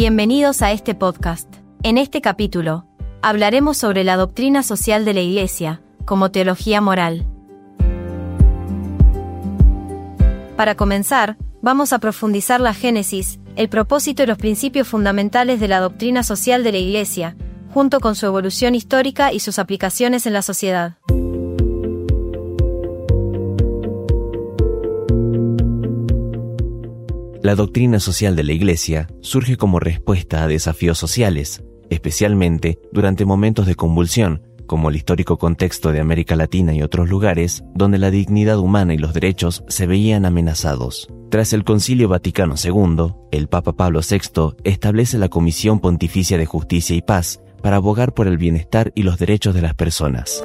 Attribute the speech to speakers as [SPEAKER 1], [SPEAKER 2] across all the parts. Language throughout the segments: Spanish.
[SPEAKER 1] Bienvenidos a este podcast. En este capítulo, hablaremos sobre la doctrina social de la Iglesia, como teología moral. Para comenzar, vamos a profundizar la génesis, el propósito y los principios fundamentales de la doctrina social de la Iglesia, junto con su evolución histórica y sus aplicaciones en la sociedad.
[SPEAKER 2] La doctrina social de la Iglesia surge como respuesta a desafíos sociales, especialmente durante momentos de convulsión, como el histórico contexto de América Latina y otros lugares donde la dignidad humana y los derechos se veían amenazados. Tras el Concilio Vaticano II, el Papa Pablo VI establece la Comisión Pontificia de Justicia y Paz para abogar por el bienestar y los derechos de las personas.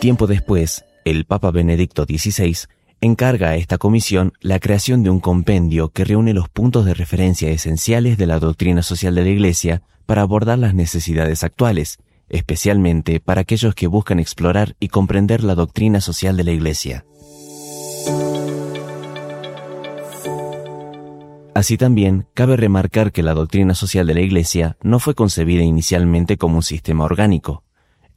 [SPEAKER 2] Tiempo después, el Papa Benedicto XVI encarga a esta comisión la creación de un compendio que reúne los puntos de referencia esenciales de la doctrina social de la Iglesia para abordar las necesidades actuales, especialmente para aquellos que buscan explorar y comprender la doctrina social de la Iglesia. Así también, cabe remarcar que la doctrina social de la Iglesia no fue concebida inicialmente como un sistema orgánico,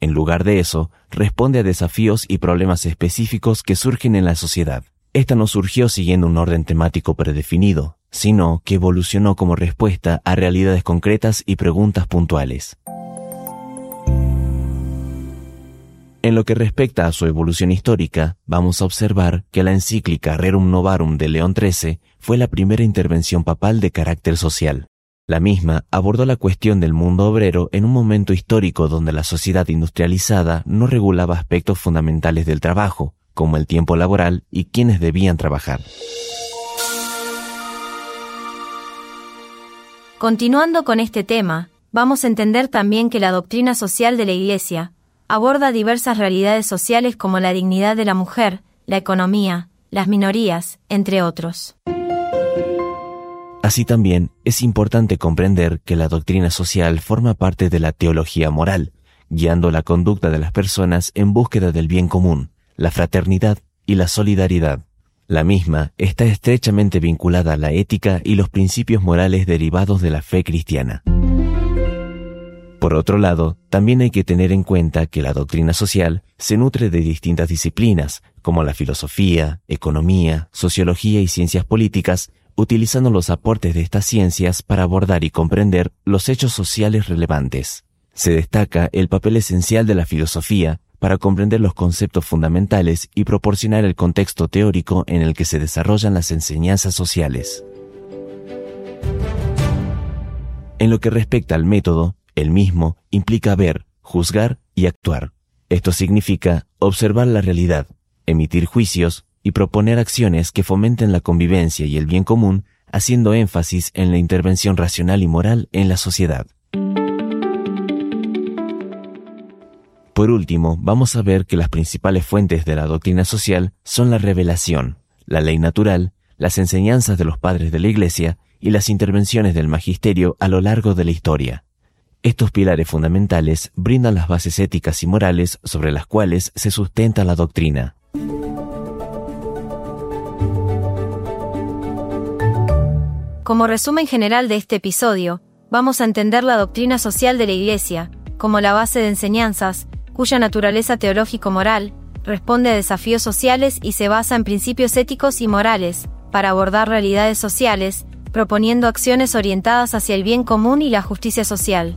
[SPEAKER 2] en lugar de eso, responde a desafíos y problemas específicos que surgen en la sociedad. Esta no surgió siguiendo un orden temático predefinido, sino que evolucionó como respuesta a realidades concretas y preguntas puntuales. En lo que respecta a su evolución histórica, vamos a observar que la encíclica Rerum Novarum de León XIII fue la primera intervención papal de carácter social. La misma abordó la cuestión del mundo obrero en un momento histórico donde la sociedad industrializada no regulaba aspectos fundamentales del trabajo, como el tiempo laboral y quienes debían trabajar.
[SPEAKER 1] Continuando con este tema, vamos a entender también que la doctrina social de la Iglesia aborda diversas realidades sociales como la dignidad de la mujer, la economía, las minorías, entre otros.
[SPEAKER 2] Así también es importante comprender que la doctrina social forma parte de la teología moral, guiando la conducta de las personas en búsqueda del bien común, la fraternidad y la solidaridad. La misma está estrechamente vinculada a la ética y los principios morales derivados de la fe cristiana. Por otro lado, también hay que tener en cuenta que la doctrina social se nutre de distintas disciplinas, como la filosofía, economía, sociología y ciencias políticas, utilizando los aportes de estas ciencias para abordar y comprender los hechos sociales relevantes. Se destaca el papel esencial de la filosofía para comprender los conceptos fundamentales y proporcionar el contexto teórico en el que se desarrollan las enseñanzas sociales. En lo que respecta al método, el mismo implica ver, juzgar y actuar. Esto significa observar la realidad, emitir juicios, y proponer acciones que fomenten la convivencia y el bien común, haciendo énfasis en la intervención racional y moral en la sociedad. Por último, vamos a ver que las principales fuentes de la doctrina social son la revelación, la ley natural, las enseñanzas de los padres de la Iglesia y las intervenciones del magisterio a lo largo de la historia. Estos pilares fundamentales brindan las bases éticas y morales sobre las cuales se sustenta la doctrina.
[SPEAKER 1] Como resumen general de este episodio, vamos a entender la doctrina social de la Iglesia, como la base de enseñanzas, cuya naturaleza teológico-moral responde a desafíos sociales y se basa en principios éticos y morales, para abordar realidades sociales, proponiendo acciones orientadas hacia el bien común y la justicia social.